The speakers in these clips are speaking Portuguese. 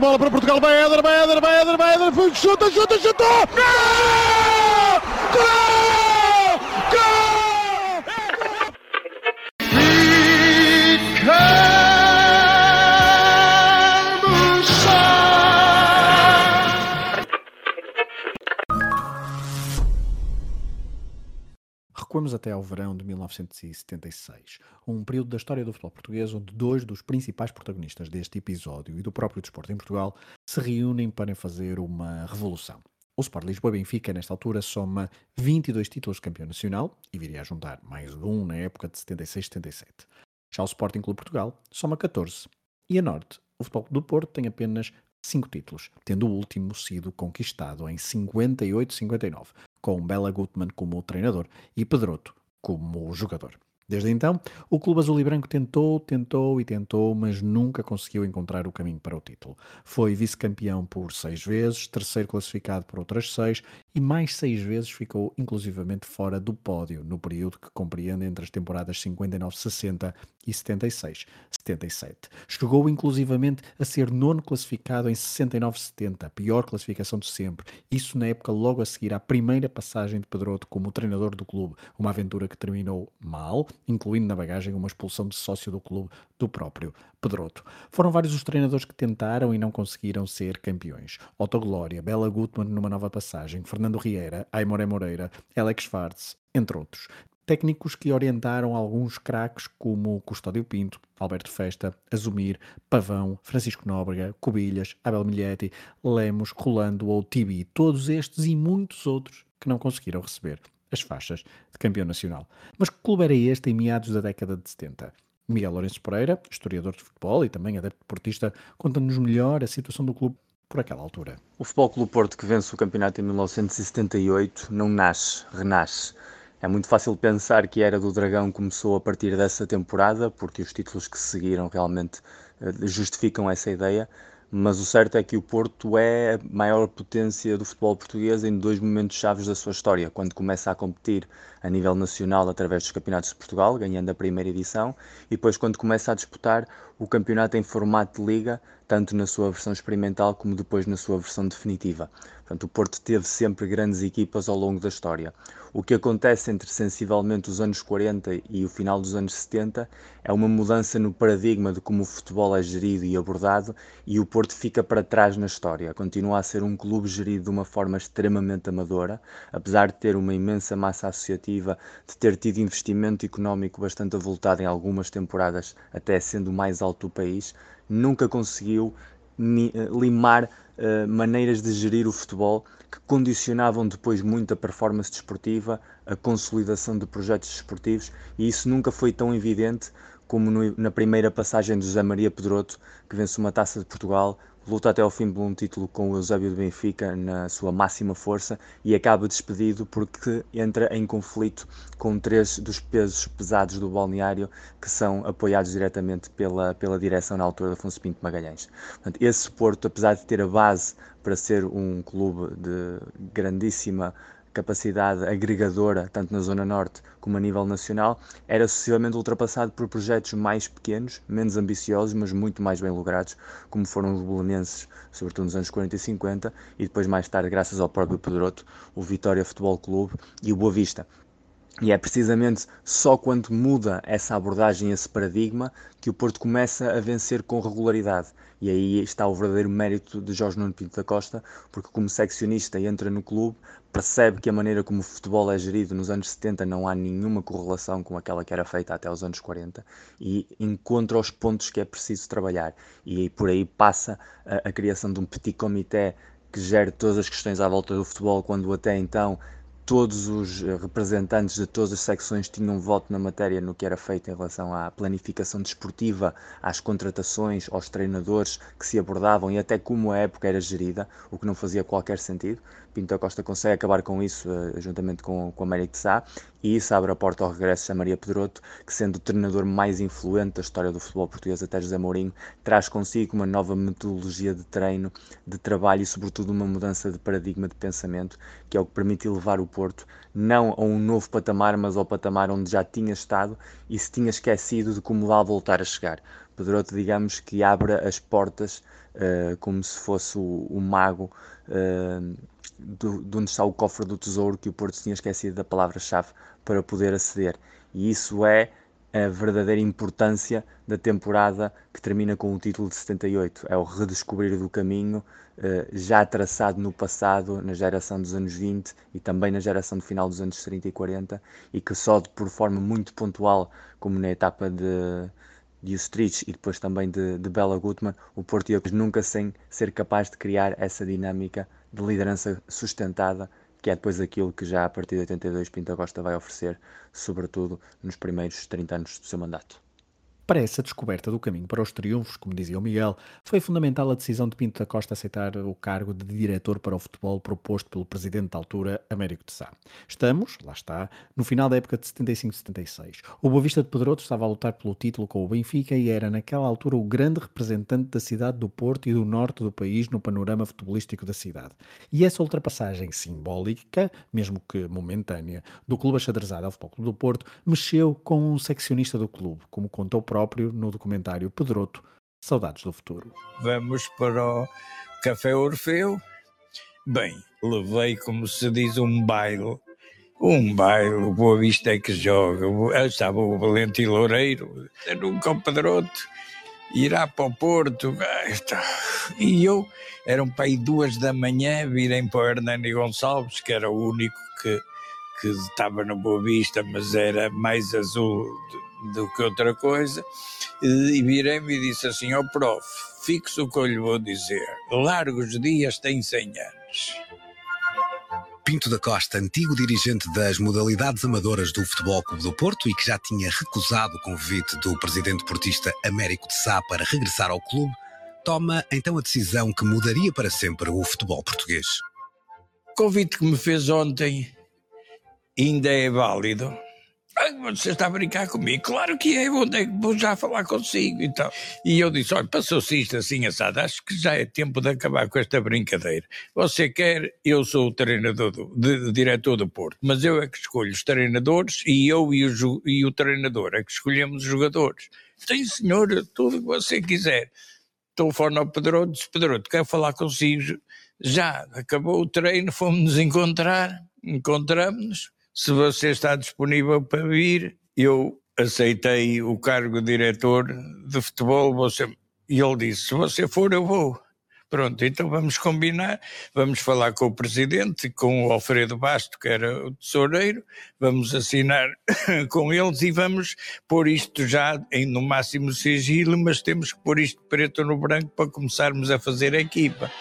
bola para Portugal, vai Éder, vai Éder, vai Éder, vai Éder, chuta, chuta, chuta! Gol! Gol! Recuamos até ao verão de 1976, um período da história do futebol português onde dois dos principais protagonistas deste episódio e do próprio desporto em Portugal se reúnem para fazer uma revolução. O Sport Lisboa Benfica, nesta altura, soma 22 títulos de campeão nacional e viria a juntar mais um na época de 76-77. Já o Sporting Clube Portugal soma 14. E a Norte, o Futebol do Porto, tem apenas 5 títulos, tendo o último sido conquistado em 58-59, com Bela Gutmann como treinador e Pedroto como jogador. Desde então, o clube azul e branco tentou, tentou e tentou, mas nunca conseguiu encontrar o caminho para o título. Foi vice-campeão por seis vezes, terceiro classificado por outras seis e mais seis vezes ficou inclusivamente fora do pódio no período que compreende entre as temporadas 59-60 e 76-77. Chegou inclusivamente a ser nono classificado em 69-70, a pior classificação de sempre. Isso na época logo a seguir à primeira passagem de Pedroto como treinador do clube, uma aventura que terminou mal incluindo na bagagem uma expulsão de sócio do clube do próprio Pedroto. Foram vários os treinadores que tentaram e não conseguiram ser campeões. Otto Glória, Bela Gutmann numa nova passagem, Fernando Rieira, Aimoré Moreira, Alex Schwartz, entre outros. Técnicos que orientaram alguns craques como Custódio Pinto, Alberto Festa, Azumir, Pavão, Francisco Nóbrega, Cubilhas, Abel Milhetti, Lemos, Rolando ou Tibi, todos estes e muitos outros que não conseguiram receber as faixas de campeão nacional. Mas que clube era este em meados da década de 70? Miguel Lourenço Pereira, historiador de futebol e também adepto portista, conta-nos melhor a situação do clube por aquela altura. O Futebol Clube Porto, que vence o campeonato em 1978, não nasce, renasce. É muito fácil pensar que a era do Dragão começou a partir dessa temporada, porque os títulos que se seguiram realmente eh, justificam essa ideia, mas o certo é que o Porto é a maior potência do futebol português em dois momentos chaves da sua história, quando começa a competir a nível nacional através dos campeonatos de Portugal, ganhando a primeira edição, e depois quando começa a disputar o campeonato em formato de liga, tanto na sua versão experimental como depois na sua versão definitiva. Portanto, o Porto teve sempre grandes equipas ao longo da história. O que acontece entre sensivelmente os anos 40 e o final dos anos 70 é uma mudança no paradigma de como o futebol é gerido e abordado e o Porto fica para trás na história. Continua a ser um clube gerido de uma forma extremamente amadora, apesar de ter uma imensa massa associativa, de ter tido investimento económico bastante avultado em algumas temporadas, até sendo mais alto do país, nunca conseguiu eh, limar uh, maneiras de gerir o futebol que condicionavam depois muito a performance desportiva, a consolidação de projetos desportivos, e isso nunca foi tão evidente como no, na primeira passagem de José Maria Pedroto, que vence uma taça de Portugal, luta até ao fim por um título com o Eusébio de Benfica na sua máxima força e acaba despedido porque entra em conflito com três dos pesos pesados do balneário que são apoiados diretamente pela, pela direção na altura de Afonso Pinto Magalhães. Portanto, esse Porto, apesar de ter a base para ser um clube de grandíssima capacidade agregadora, tanto na Zona Norte como a nível nacional, era sucessivamente ultrapassado por projetos mais pequenos, menos ambiciosos, mas muito mais bem logrados, como foram os belenenses, sobretudo nos anos 40 e 50, e depois mais tarde, graças ao próprio Pedroto, o Vitória Futebol Clube e o Boa Vista. E é precisamente só quando muda essa abordagem, esse paradigma, que o Porto começa a vencer com regularidade. E aí está o verdadeiro mérito de Jorge Nuno Pinto da Costa, porque como seccionista entra no clube, percebe que a maneira como o futebol é gerido nos anos 70 não há nenhuma correlação com aquela que era feita até os anos 40 e encontra os pontos que é preciso trabalhar. E por aí passa a, a criação de um petit comité que gere todas as questões à volta do futebol, quando até então todos os eh, representantes de todas as secções tinham voto na matéria no que era feito em relação à planificação desportiva, às contratações, aos treinadores que se abordavam e até como a época era gerida, o que não fazia qualquer sentido. Pinto Costa consegue acabar com isso, uh, juntamente com, com Américo de Sá, e isso abre a porta ao regresso de Maria Pedroto, que sendo o treinador mais influente da história do futebol português até José Mourinho, traz consigo uma nova metodologia de treino, de trabalho e sobretudo uma mudança de paradigma de pensamento, que é o que permite elevar o Porto não a um novo patamar, mas ao patamar onde já tinha estado e se tinha esquecido de como lá voltar a chegar. Pedroto, digamos que abre as portas uh, como se fosse o, o mago uh, do, de onde está o cofre do tesouro que o Porto tinha esquecido da palavra-chave para poder aceder. E isso é a verdadeira importância da temporada que termina com o título de 78. É o redescobrir do caminho uh, já traçado no passado, na geração dos anos 20 e também na geração do final dos anos 30 e 40, e que só por forma muito pontual, como na etapa de, de Ustrich e depois também de, de Bela Gutmann, o Porto ia nunca sem ser capaz de criar essa dinâmica de liderança sustentada que é depois aquilo que já a partir de 82 Pinto Costa vai oferecer, sobretudo nos primeiros 30 anos do seu mandato. Para essa descoberta do caminho para os triunfos, como dizia o Miguel, foi fundamental a decisão de Pinto da Costa aceitar o cargo de diretor para o futebol proposto pelo presidente da altura, Américo de Sá. Estamos, lá está, no final da época de 75-76. O Boa Vista de Pedroto estava a lutar pelo título com o Benfica e era naquela altura o grande representante da cidade do Porto e do norte do país no panorama futebolístico da cidade. E essa ultrapassagem simbólica, mesmo que momentânea, do clube achadrezado ao Futebol Clube do Porto, mexeu com um seccionista do clube, como contou próprio no documentário Pedroto, Saudades do Futuro. Vamos para o Café Orfeu. Bem, levei, como se diz, um baile. Um baile, o Boa Vista é que joga. Estava o Valente Loureiro, nunca o Pedroto. Irá para o Porto. E eu, eram para aí duas da manhã, virem para o Hernani Gonçalves, que era o único que, que estava no Boa Vista, mas era mais azul do que outra coisa, e virei-me e disse assim ao oh, prof, fixe o que eu lhe vou dizer, largos dias tem 100 anos. Pinto da Costa, antigo dirigente das modalidades amadoras do Futebol Clube do Porto e que já tinha recusado o convite do presidente portista Américo de Sá para regressar ao clube, toma então a decisão que mudaria para sempre o futebol português. O convite que me fez ontem ainda é válido você está a brincar comigo? Claro que é, vou, vou já falar consigo e tal. E eu disse: olha, passou-se isto assim assado, acho que já é tempo de acabar com esta brincadeira. Você quer, eu sou o treinador, do, de, diretor do Porto, mas eu é que escolho os treinadores e eu e o, e o treinador é que escolhemos os jogadores. Sim, senhor, tudo o que você quiser. Telefone ao Pedro, disse: Pedro, quero falar consigo. Já acabou o treino, fomos nos encontrar, encontramos-nos se você está disponível para vir, eu aceitei o cargo de diretor de futebol, você... e ele disse, se você for eu vou. Pronto, então vamos combinar, vamos falar com o presidente, com o Alfredo Basto, que era o tesoureiro, vamos assinar com eles e vamos pôr isto já em no máximo sigilo, mas temos que pôr isto preto no branco para começarmos a fazer a equipa.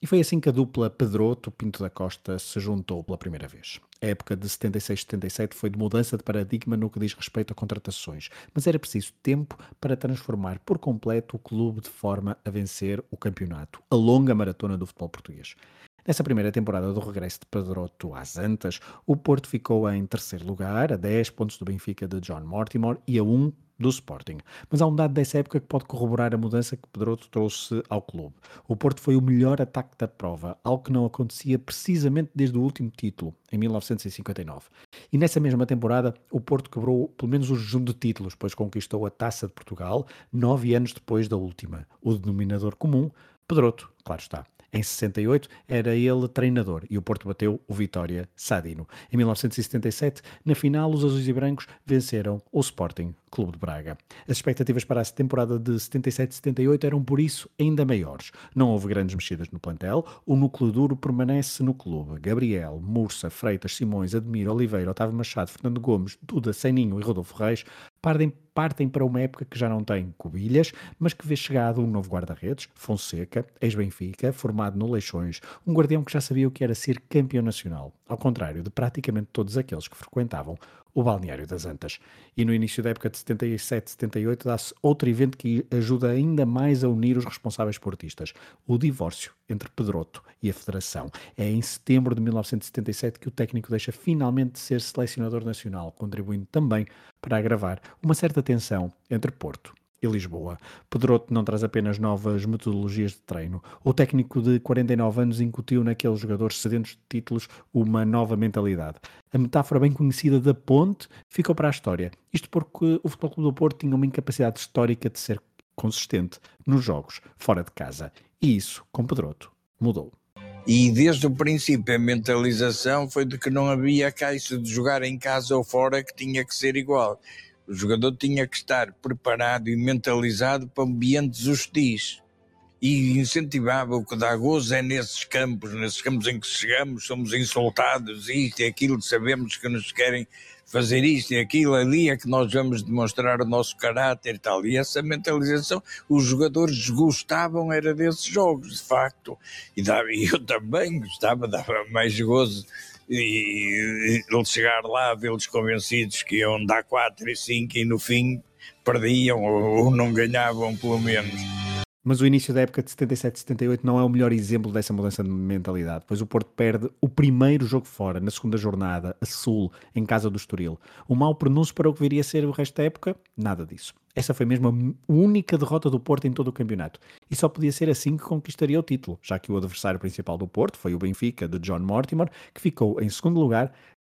E foi assim que a dupla Pedroto Pinto da Costa se juntou pela primeira vez. A época de 76-77 foi de mudança de paradigma no que diz respeito a contratações, mas era preciso tempo para transformar por completo o clube de forma a vencer o campeonato, a longa maratona do futebol português. Nessa primeira temporada do regresso de Pedroto às Antas, o Porto ficou em terceiro lugar, a 10 pontos do Benfica de John Mortimer e a 1 do Sporting. Mas há um dado dessa época que pode corroborar a mudança que Pedroto trouxe ao clube. O Porto foi o melhor ataque da prova, algo que não acontecia precisamente desde o último título, em 1959. E nessa mesma temporada, o Porto quebrou pelo menos o jejum de títulos, pois conquistou a Taça de Portugal, nove anos depois da última. O denominador comum, Pedroto, claro está. Em 68 era ele treinador e o Porto bateu o Vitória Sadino. Em 1977, na final, os azuis e brancos venceram o Sporting Clube de Braga. As expectativas para a temporada de 77-78 eram por isso ainda maiores. Não houve grandes mexidas no plantel, o núcleo duro permanece no clube. Gabriel, Mursa, Freitas, Simões, Admir, Oliveira, Otávio Machado, Fernando Gomes, Duda, Seninho e Rodolfo Reis partem partem para uma época que já não tem Cobilhas, mas que vê chegado um novo guarda-redes, Fonseca, ex-Benfica, formado no Leixões, um guardião que já sabia o que era ser campeão nacional, ao contrário de praticamente todos aqueles que frequentavam o balneário das Antas. E no início da época de 77-78 dá-se outro evento que ajuda ainda mais a unir os responsáveis portistas, o divórcio entre Pedroto e a Federação. É em setembro de 1977 que o técnico deixa finalmente de ser selecionador nacional, contribuindo também para agravar uma certa tensão entre Porto e Lisboa. Pedroto não traz apenas novas metodologias de treino. O técnico de 49 anos incutiu naqueles jogadores sedentos de títulos uma nova mentalidade. A metáfora bem conhecida da ponte ficou para a história. Isto porque o Futebol Clube do Porto tinha uma incapacidade histórica de ser consistente nos jogos fora de casa. E isso, com Pedroto, mudou. E desde o princípio a mentalização foi de que não havia caixa de jogar em casa ou fora que tinha que ser igual. O jogador tinha que estar preparado e mentalizado para ambientes hostis. E incentivava o que dá gozo é nesses campos, nesses campos em que chegamos, somos insultados, isto e aquilo, sabemos que nos querem fazer isto e aquilo, ali é que nós vamos demonstrar o nosso caráter e tal. E essa mentalização, os jogadores gostavam, era desses jogos, de facto. E, eu também gostava, dava mais gozo e ele chegar lá, vê-los convencidos que iam dar 4 e 5 e no fim perdiam ou, ou não ganhavam pelo menos. Mas o início da época de 77-78 não é o melhor exemplo dessa mudança de mentalidade, pois o Porto perde o primeiro jogo fora, na segunda jornada, a Sul, em casa do Estoril. O mau pronúncio para o que viria a ser o resto da época? Nada disso. Essa foi mesmo a única derrota do Porto em todo o campeonato. E só podia ser assim que conquistaria o título, já que o adversário principal do Porto foi o Benfica, de John Mortimer, que ficou em segundo lugar,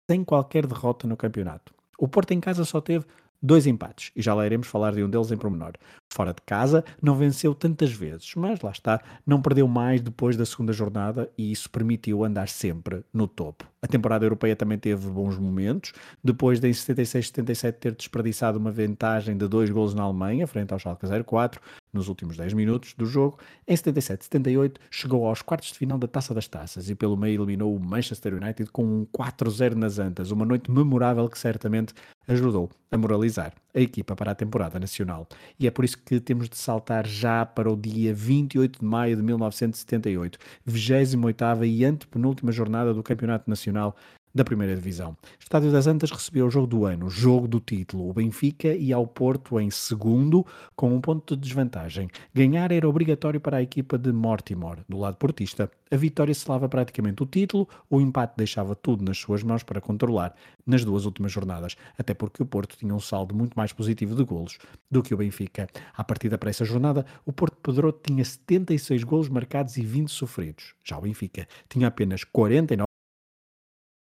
sem qualquer derrota no campeonato. O Porto em casa só teve Dois empates, e já lá iremos falar de um deles em pormenor. Fora de casa, não venceu tantas vezes, mas lá está, não perdeu mais depois da segunda jornada e isso permitiu andar sempre no topo. A temporada europeia também teve bons momentos, depois de em 76-77 ter desperdiçado uma vantagem de dois golos na Alemanha, frente ao Schalke 04, nos últimos 10 minutos do jogo. Em 77-78 chegou aos quartos de final da Taça das Taças e pelo meio eliminou o Manchester United com um 4-0 nas Antas, uma noite memorável que certamente ajudou a moralizar a equipa para a temporada nacional. E é por isso que temos de saltar já para o dia 28 de maio de 1978, 28ª e antepenúltima jornada do Campeonato Nacional da primeira divisão. Estádio das Antas recebeu o jogo do ano, jogo do título. O Benfica e ao Porto em segundo, com um ponto de desvantagem. Ganhar era obrigatório para a equipa de Mortimer. Do lado portista, a vitória selava praticamente o título, o empate deixava tudo nas suas mãos para controlar nas duas últimas jornadas, até porque o Porto tinha um saldo muito mais positivo de golos do que o Benfica. À partida para essa jornada, o Porto Pedroto tinha 76 golos marcados e 20 sofridos. Já o Benfica tinha apenas 49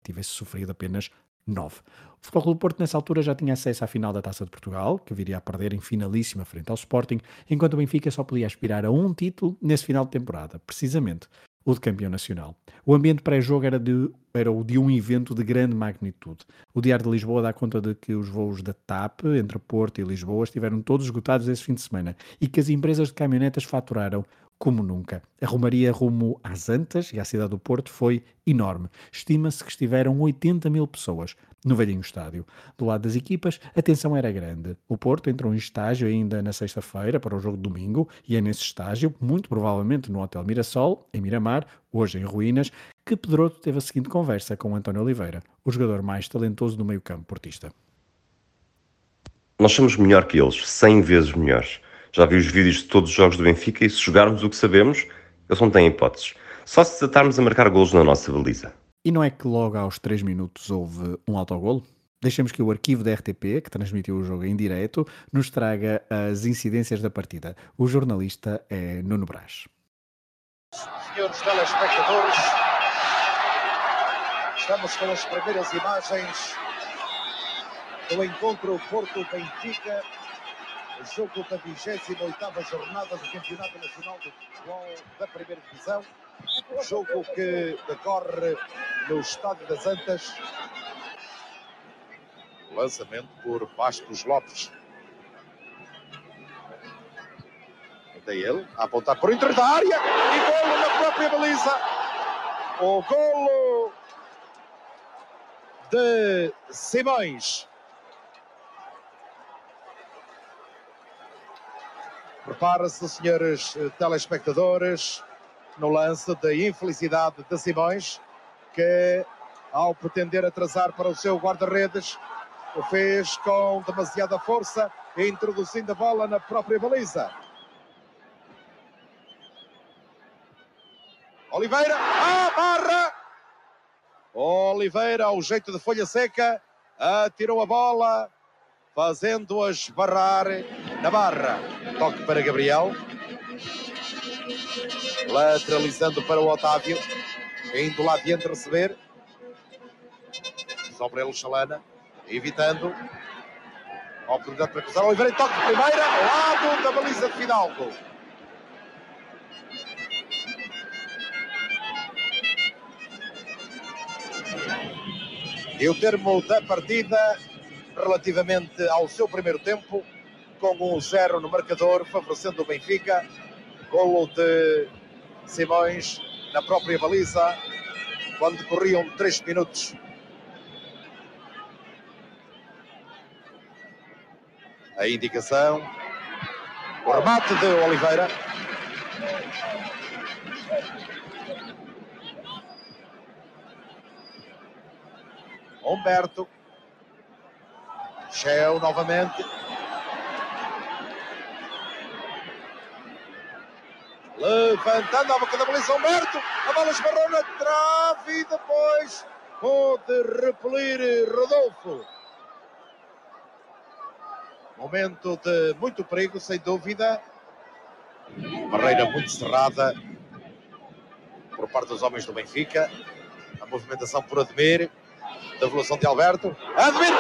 tivesse sofrido apenas 9. O Futebol Clube Porto nessa altura já tinha acesso à final da Taça de Portugal, que viria a perder em finalíssima frente ao Sporting, enquanto o Benfica só podia aspirar a um título nesse final de temporada, precisamente o de campeão nacional. O ambiente pré-jogo era, de, era o de um evento de grande magnitude. O Diário de Lisboa dá conta de que os voos da TAP entre Porto e Lisboa estiveram todos esgotados esse fim de semana e que as empresas de caminhonetas faturaram como nunca. A romaria rumo às Antas e à cidade do Porto foi enorme. Estima-se que estiveram 80 mil pessoas no velhinho estádio. Do lado das equipas, a tensão era grande. O Porto entrou em estágio ainda na sexta-feira para o jogo de domingo e é nesse estágio, muito provavelmente no Hotel Mirassol, em Miramar, hoje em ruínas, que Pedroto teve a seguinte conversa com António Oliveira, o jogador mais talentoso do meio-campo portista. Nós somos melhor que eles, 100 vezes melhores. Já vi os vídeos de todos os jogos do Benfica e se jogarmos o que sabemos, eles não têm hipóteses. Só se desatarmos a marcar golos na nossa baliza. E não é que logo aos 3 minutos houve um autogolo? Deixemos que o arquivo da RTP, que transmitiu o jogo em direto, nos traga as incidências da partida. O jornalista é Nuno Brás. Senhores telespectadores, estamos com as primeiras imagens do encontro Porto-Benfica jogo da 28ª jornada do Campeonato Nacional de Futebol da Primeira Divisão. Jogo que decorre no Estádio das Antas. Lançamento por Bastos Lopes. Até ele, a apontar por entre da área e golo na própria baliza. O golo de Simões Prepara-se, senhores eh, telespectadores, no lance de infelicidade de Simões, que ao pretender atrasar para o seu guarda-redes, o fez com demasiada força, introduzindo a bola na própria baliza. Oliveira, a barra! Oliveira, ao jeito de folha seca, atirou a bola, fazendo-a esbarrar na barra. Toque para Gabriel. Lateralizando para o Otávio. Indo lá adiante receber. Sobre ele Chalana. Evitando. Oportunidade para cruzar. Oliveira toque de primeira. Lado da baliza de Fidalgo. E o termo da partida relativamente ao seu primeiro tempo, com um zero no marcador, favorecendo o Benfica. Golo de Simões na própria baliza, quando corriam três minutos. A indicação. O remate de Oliveira. Humberto. Shell novamente. Levantando a boca da baliza Humberto. A bola esbarrou na trave e depois pode repelir Rodolfo. Momento de muito perigo, sem dúvida. Barreira muito cerrada por parte dos homens do Benfica. A movimentação por Admir. Da evolução de Alberto. Admir,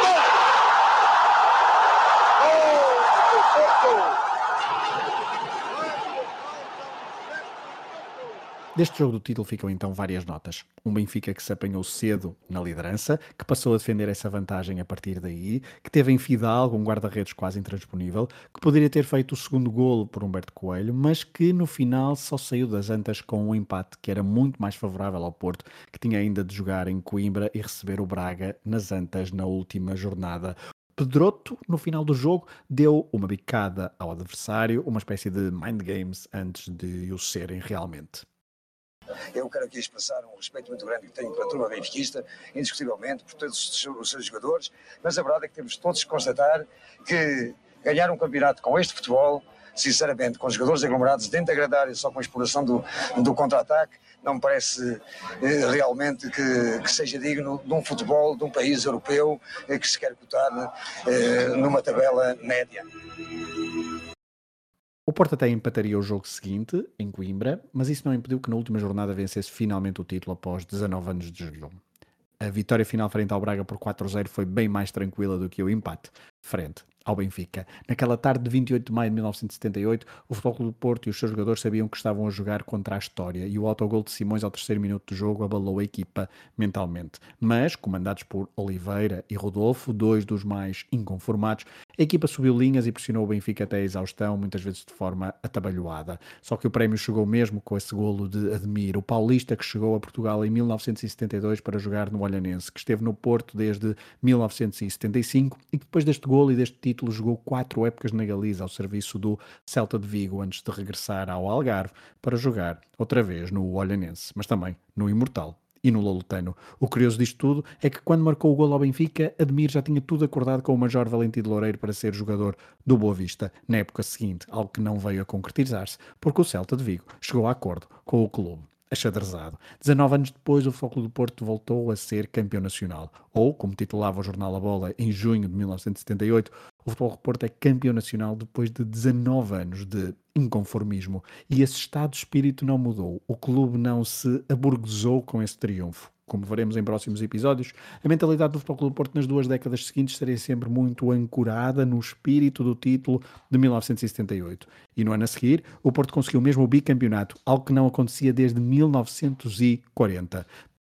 Deste jogo do título ficam então várias notas. Um Benfica que se apanhou cedo na liderança, que passou a defender essa vantagem a partir daí, que teve em Fidalgo um guarda-redes quase intransponível, que poderia ter feito o segundo golo por Humberto Coelho, mas que no final só saiu das antas com um empate que era muito mais favorável ao Porto, que tinha ainda de jogar em Coimbra e receber o Braga nas antas na última jornada. Pedroto, no final do jogo, deu uma bicada ao adversário, uma espécie de mind games antes de o serem realmente. Eu quero aqui expressar um respeito muito grande que tenho pela turma benfiquista, indiscutivelmente, por todos os seus jogadores, mas a verdade é que temos todos que constatar que ganhar um campeonato com este futebol, sinceramente, com jogadores aglomerados dentro da grande área, só com a exploração do, do contra-ataque, não me parece eh, realmente que, que, seja digno de um futebol de um país europeu eh, que se quer cotar eh, numa tabela média. O Porto até empataria o jogo seguinte, em Coimbra, mas isso não impediu que na última jornada vencesse finalmente o título após 19 anos de jejum. A vitória final frente ao Braga por 4-0 foi bem mais tranquila do que o empate, frente ao Benfica. Naquela tarde de 28 de maio de 1978, o Futebol do Porto e os seus jogadores sabiam que estavam a jogar contra a história e o autogol de Simões ao terceiro minuto do jogo abalou a equipa mentalmente. Mas, comandados por Oliveira e Rodolfo, dois dos mais inconformados, a equipa subiu linhas e pressionou o Benfica até a exaustão, muitas vezes de forma atabalhoada. Só que o prémio chegou mesmo com esse golo de Admir, o paulista que chegou a Portugal em 1972 para jogar no Olhanense, que esteve no Porto desde 1975 e que depois deste golo e deste título jogou quatro épocas na Galiza ao serviço do Celta de Vigo antes de regressar ao Algarve para jogar outra vez no Olhanense, mas também no Imortal e no Lolotano. O curioso disto tudo é que quando marcou o gol ao Benfica, Admir já tinha tudo acordado com o Major Valentim de Loureiro para ser jogador do Boa Vista na época seguinte, algo que não veio a concretizar-se, porque o Celta de Vigo chegou a acordo com o clube achadrezado. 19 anos depois, o Foco do Porto voltou a ser campeão nacional. Ou, como titulava o jornal A Bola em junho de 1978, o Futebol Porto é campeão nacional depois de 19 anos de inconformismo. E esse estado de espírito não mudou. O clube não se aburguesou com esse triunfo como veremos em próximos episódios, a mentalidade do Futebol Clube Porto nas duas décadas seguintes estaria sempre muito ancorada no espírito do título de 1978. E no ano a seguir, o Porto conseguiu mesmo o bicampeonato, algo que não acontecia desde 1940.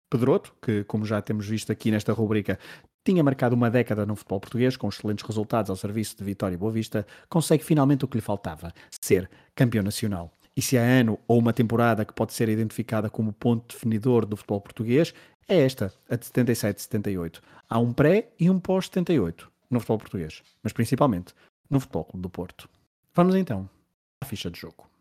Pedroto, que como já temos visto aqui nesta rubrica, tinha marcado uma década no futebol português, com excelentes resultados ao serviço de Vitória e Boa Vista, consegue finalmente o que lhe faltava, ser campeão nacional. E se há ano ou uma temporada que pode ser identificada como ponto definidor do futebol português, é esta, a de 77-78. Há um pré e um pós-78 no futebol português, mas principalmente no Futebol do Porto. Vamos então a ficha de jogo.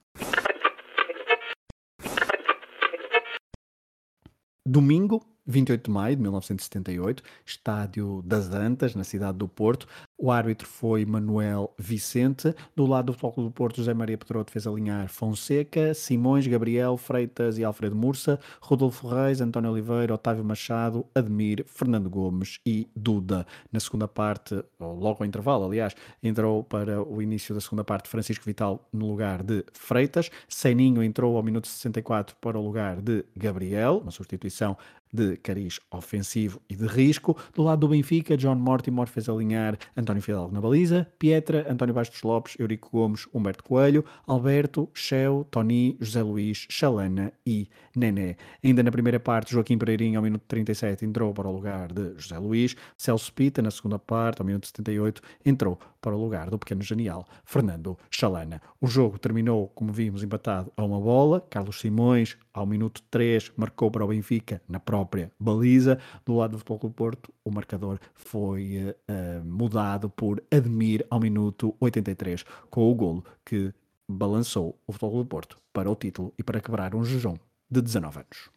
Domingo, 28 de maio de 1978, estádio das Antas, na cidade do Porto. O árbitro foi Manuel Vicente. Do lado do Futebol do Porto, José Maria Pedroto fez alinhar Fonseca, Simões, Gabriel, Freitas e Alfredo Mursa, Rodolfo Reis, António Oliveira, Otávio Machado, Admir, Fernando Gomes e Duda. Na segunda parte, logo ao intervalo, aliás, entrou para o início da segunda parte Francisco Vital no lugar de Freitas. Seninho entrou ao minuto 64 para o lugar de Gabriel, uma substituição de cariz ofensivo e de risco. Do lado do Benfica, John Mortimer fez alinhar António Fidalgo na baliza, Pietra, António Bastos Lopes, Eurico Gomes, Humberto Coelho, Alberto, Cheu, Tony, José Luís, Chalana e Nené. Ainda na primeira parte, Joaquim Pereirinho, ao minuto 37, entrou para o lugar de José Luís. Celso Pita, na segunda parte, ao minuto 78, entrou para o lugar do pequeno genial Fernando Chalana. O jogo terminou, como vimos, empatado a uma bola. Carlos Simões, ao minuto 3, marcou para o Benfica na própria baliza. Do lado do Futebol do Porto, o marcador foi uh, mudado por Admir ao minuto 83, com o golo que balançou o Futebol do Porto para o título e para quebrar um jejum de 19 anos.